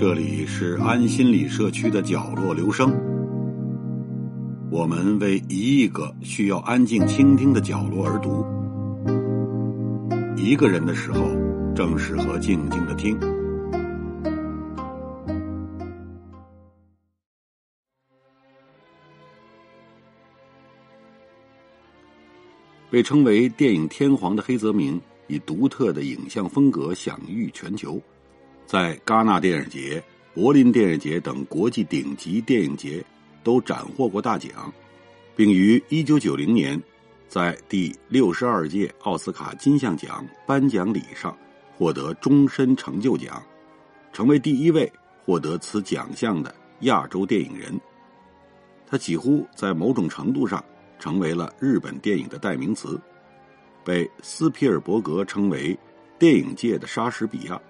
这里是安心理社区的角落，留声。我们为一亿个需要安静倾听的角落而读。一个人的时候，正适合静静的听。被称为电影天皇的黑泽明，以独特的影像风格享誉全球，在戛纳电影节、柏林电影节等国际顶级电影节都斩获过大奖，并于一九九零年在第六十二届奥斯卡金像奖颁奖礼上获得终身成就奖，成为第一位获得此奖项的亚洲电影人。他几乎在某种程度上。成为了日本电影的代名词，被斯皮尔伯格称为电影界的莎士比亚。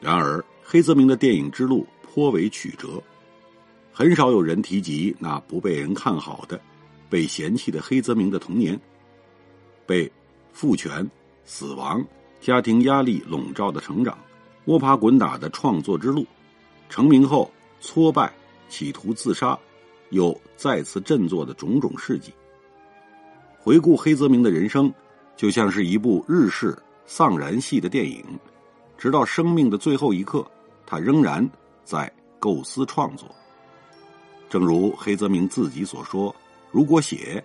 然而，黑泽明的电影之路颇为曲折，很少有人提及那不被人看好的、被嫌弃的黑泽明的童年，被父权、死亡、家庭压力笼罩的成长，摸爬滚打的创作之路，成名后挫败，企图自杀。又再次振作的种种事迹。回顾黑泽明的人生，就像是一部日式丧然系的电影，直到生命的最后一刻，他仍然在构思创作。正如黑泽明自己所说：“如果写，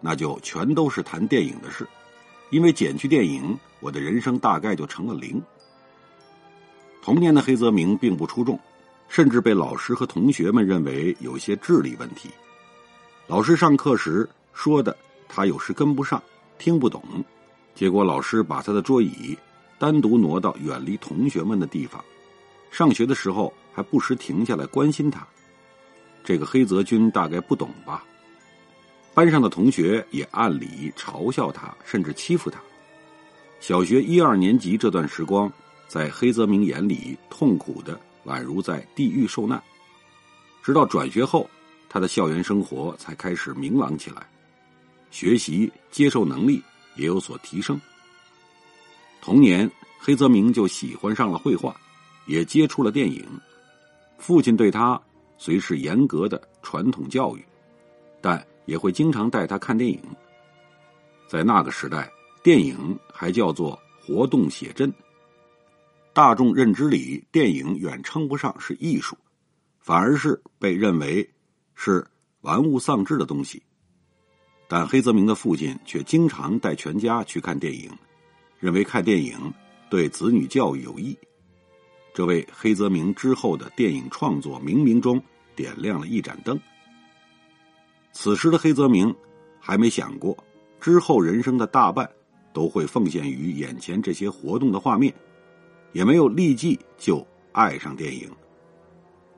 那就全都是谈电影的事，因为减去电影，我的人生大概就成了零。”童年的黑泽明并不出众。甚至被老师和同学们认为有些智力问题。老师上课时说的，他有时跟不上，听不懂。结果老师把他的桌椅单独挪到远离同学们的地方。上学的时候还不时停下来关心他。这个黑泽君大概不懂吧？班上的同学也暗里嘲笑他，甚至欺负他。小学一二年级这段时光，在黑泽明眼里痛苦的。宛如在地狱受难，直到转学后，他的校园生活才开始明朗起来，学习接受能力也有所提升。童年，黑泽明就喜欢上了绘画，也接触了电影。父亲对他虽是严格的传统教育，但也会经常带他看电影。在那个时代，电影还叫做活动写真。大众认知里，电影远称不上是艺术，反而是被认为是玩物丧志的东西。但黑泽明的父亲却经常带全家去看电影，认为看电影对子女教育有益。这为黑泽明之后的电影创作冥冥中点亮了一盏灯。此时的黑泽明还没想过，之后人生的大半都会奉献于眼前这些活动的画面。也没有立即就爱上电影，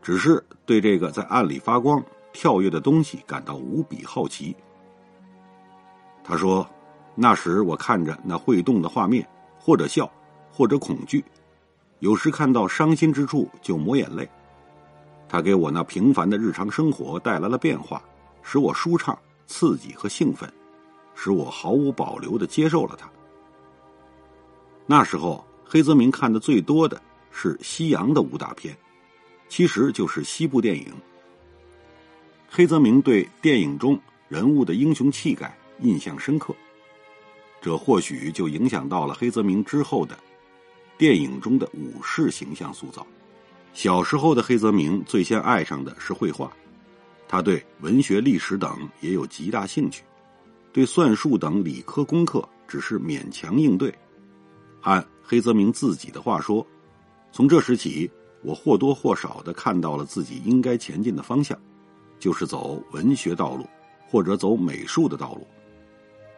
只是对这个在暗里发光、跳跃的东西感到无比好奇。他说：“那时我看着那会动的画面，或者笑，或者恐惧，有时看到伤心之处就抹眼泪。他给我那平凡的日常生活带来了变化，使我舒畅、刺激和兴奋，使我毫无保留的接受了他。那时候。”黑泽明看的最多的是西洋的武打片，其实就是西部电影。黑泽明对电影中人物的英雄气概印象深刻，这或许就影响到了黑泽明之后的电影中的武士形象塑造。小时候的黑泽明最先爱上的是绘画，他对文学、历史等也有极大兴趣，对算术等理科功课只是勉强应对。按黑泽明自己的话说：“从这时起，我或多或少的看到了自己应该前进的方向，就是走文学道路，或者走美术的道路。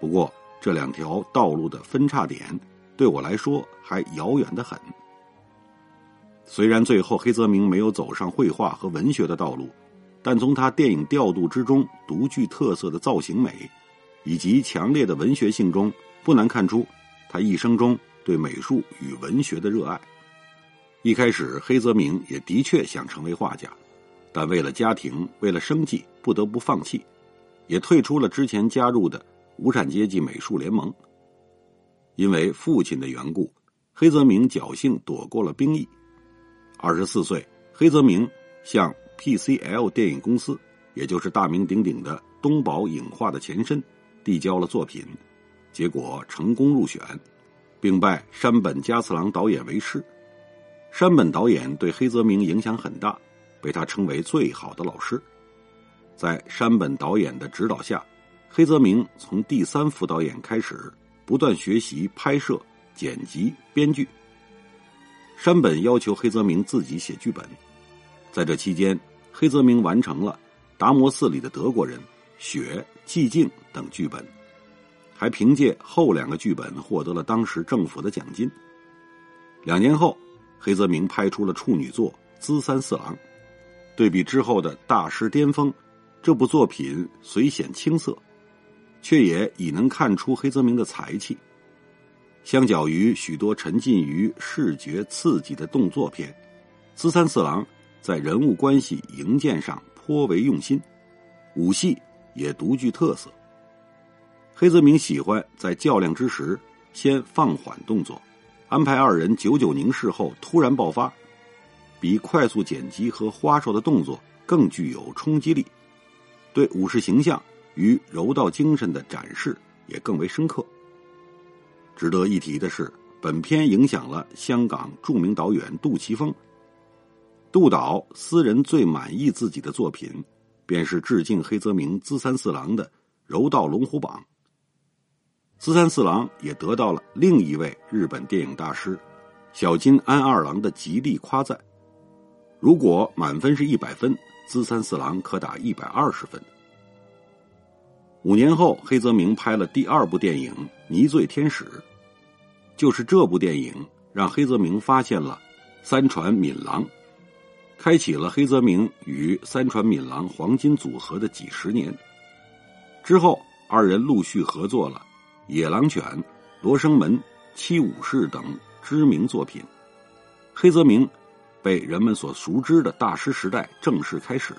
不过，这两条道路的分叉点对我来说还遥远的很。虽然最后黑泽明没有走上绘画和文学的道路，但从他电影调度之中独具特色的造型美，以及强烈的文学性中，不难看出他一生中。”对美术与文学的热爱，一开始黑泽明也的确想成为画家，但为了家庭，为了生计，不得不放弃。也退出了之前加入的无产阶级美术联盟。因为父亲的缘故，黑泽明侥幸躲过了兵役。二十四岁，黑泽明向 PCL 电影公司，也就是大名鼎鼎的东宝影画的前身，递交了作品，结果成功入选，并拜山本加次郎导演为师。山本导演对黑泽明影响很大，被他称为最好的老师。在山本导演的指导下，黑泽明从第三副导演开始，不断学习拍摄、剪辑、编剧。山本要求黑泽明自己写剧本，在这期间，黑泽明完成了《达摩寺里的德国人》《雪》《寂静》等剧本，还凭借后两个剧本获得了当时政府的奖金。两年后。黑泽明拍出了处女作《资三四郎》，对比之后的大师巅峰，这部作品虽显青涩，却也已能看出黑泽明的才气。相较于许多沉浸于视觉刺激的动作片，《资三四郎》在人物关系营建上颇为用心，武戏也独具特色。黑泽明喜欢在较量之时先放缓动作。安排二人久久凝视后突然爆发，比快速剪辑和花哨的动作更具有冲击力，对武士形象与柔道精神的展示也更为深刻。值得一提的是，本片影响了香港著名导演杜琪峰。杜导私人最满意自己的作品，便是致敬黑泽明《资三四郎》的《柔道龙虎榜》。资三四郎也得到了另一位日本电影大师小津安二郎的极力夸赞。如果满分是一百分，资三四郎可打一百二十分。五年后，黑泽明拍了第二部电影《迷醉天使》，就是这部电影让黑泽明发现了三船敏郎，开启了黑泽明与三船敏郎黄金组合的几十年。之后，二人陆续合作了。《野狼犬》《罗生门》《七武士》等知名作品，黑泽明被人们所熟知的大师时代正式开始。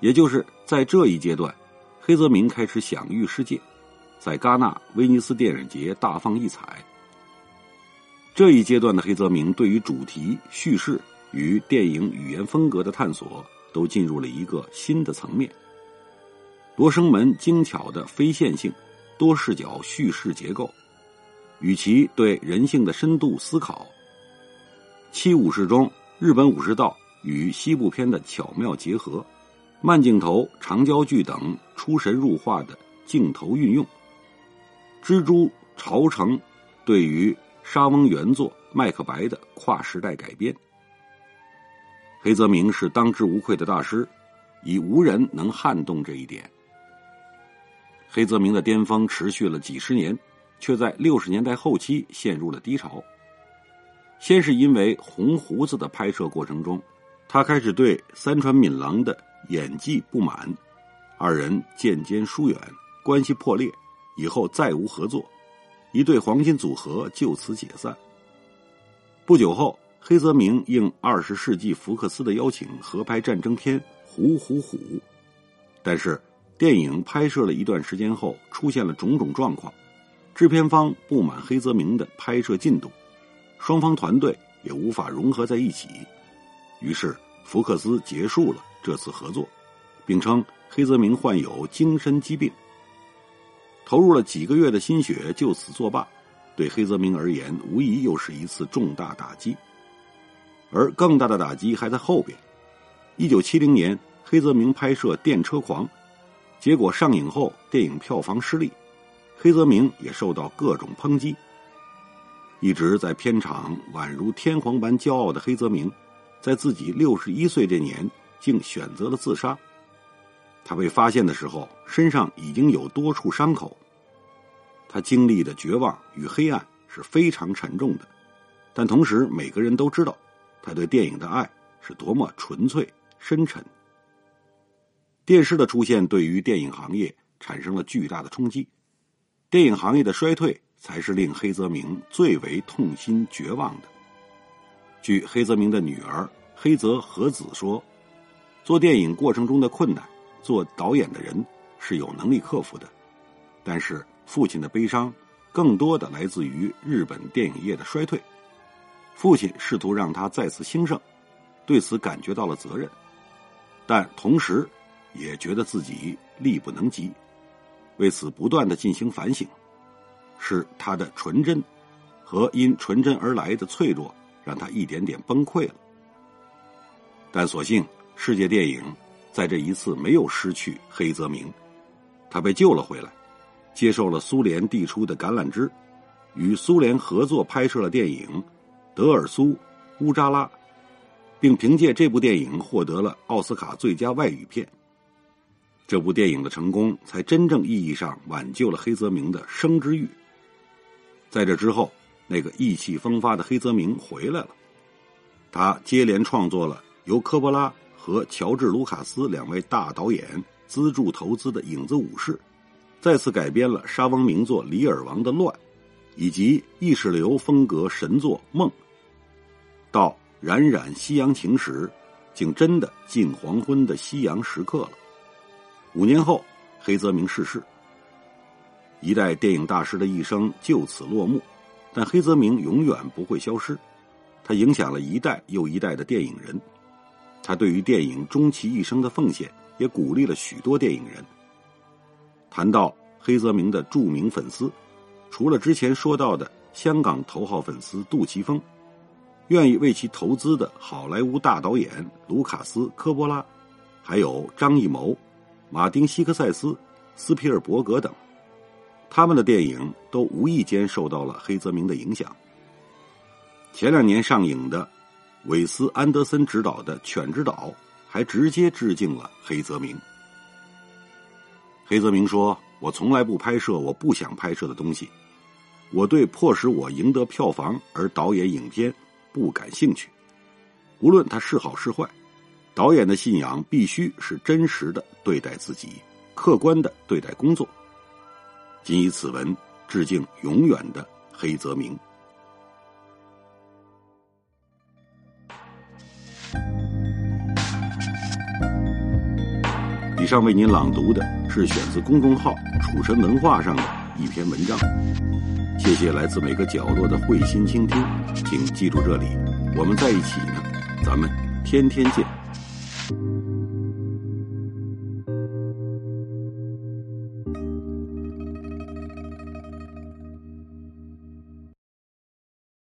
也就是在这一阶段，黑泽明开始享誉世界，在戛纳、威尼斯电影节大放异彩。这一阶段的黑泽明对于主题、叙事与电影语言风格的探索，都进入了一个新的层面。《罗生门》精巧的非线性。多视角叙事结构，与其对人性的深度思考，七武士中日本武士道与西部片的巧妙结合，慢镜头、长焦距等出神入化的镜头运用，蜘蛛朝城对于沙翁原作《麦克白》的跨时代改编，黑泽明是当之无愧的大师，已无人能撼动这一点。黑泽明的巅峰持续了几十年，却在六十年代后期陷入了低潮。先是因为《红胡子》的拍摄过程中，他开始对三船敏郎的演技不满，二人渐渐疏远，关系破裂，以后再无合作，一对黄金组合就此解散。不久后，黑泽明应二十世纪福克斯的邀请合拍战争片《虎虎虎》，但是。电影拍摄了一段时间后，出现了种种状况，制片方不满黑泽明的拍摄进度，双方团队也无法融合在一起，于是福克斯结束了这次合作，并称黑泽明患有精神疾病。投入了几个月的心血就此作罢，对黑泽明而言无疑又是一次重大打击。而更大的打击还在后边。一九七零年，黑泽明拍摄《电车狂》。结果上映后，电影票房失利，黑泽明也受到各种抨击。一直在片场宛如天皇般骄傲的黑泽明，在自己六十一岁这年，竟选择了自杀。他被发现的时候，身上已经有多处伤口。他经历的绝望与黑暗是非常沉重的，但同时每个人都知道，他对电影的爱是多么纯粹深沉。电视的出现对于电影行业产生了巨大的冲击，电影行业的衰退才是令黑泽明最为痛心绝望的。据黑泽明的女儿黑泽和子说，做电影过程中的困难，做导演的人是有能力克服的，但是父亲的悲伤更多的来自于日本电影业的衰退。父亲试图让他再次兴盛，对此感觉到了责任，但同时也觉得自己力不能及，为此不断的进行反省，是他的纯真和因纯真而来的脆弱让他一点点崩溃了。但所幸世界电影在这一次没有失去黑泽明，他被救了回来，接受了苏联递出的橄榄枝，与苏联合作拍摄了电影。德尔苏乌扎拉，并凭借这部电影获得了奥斯卡最佳外语片。这部电影的成功，才真正意义上挽救了黑泽明的生之欲。在这之后，那个意气风发的黑泽明回来了，他接连创作了由科波拉和乔治·卢卡斯两位大导演资助投资的《影子武士》，再次改编了沙翁名作《李尔王的乱》，以及意识流风格神作《梦》。到冉冉夕阳晴时，竟真的近黄昏的夕阳时刻了。五年后，黑泽明逝世，一代电影大师的一生就此落幕。但黑泽明永远不会消失，他影响了一代又一代的电影人。他对于电影终其一生的奉献，也鼓励了许多电影人。谈到黑泽明的著名粉丝，除了之前说到的香港头号粉丝杜琪峰。愿意为其投资的好莱坞大导演卢卡斯·科波拉，还有张艺谋、马丁·希克塞斯、斯皮尔伯格等，他们的电影都无意间受到了黑泽明的影响。前两年上映的韦斯·安德森执导的《犬之岛》，还直接致敬了黑泽明。黑泽明说：“我从来不拍摄我不想拍摄的东西，我对迫使我赢得票房而导演影片。”不感兴趣，无论它是好是坏，导演的信仰必须是真实的对待自己，客观的对待工作。仅以此文致敬永远的黑泽明。以上为您朗读的是选自公众号“楚神文化”上的一篇文章。谢谢来自每个角落的慧心倾听，请记住这里，我们在一起呢，咱们天天见。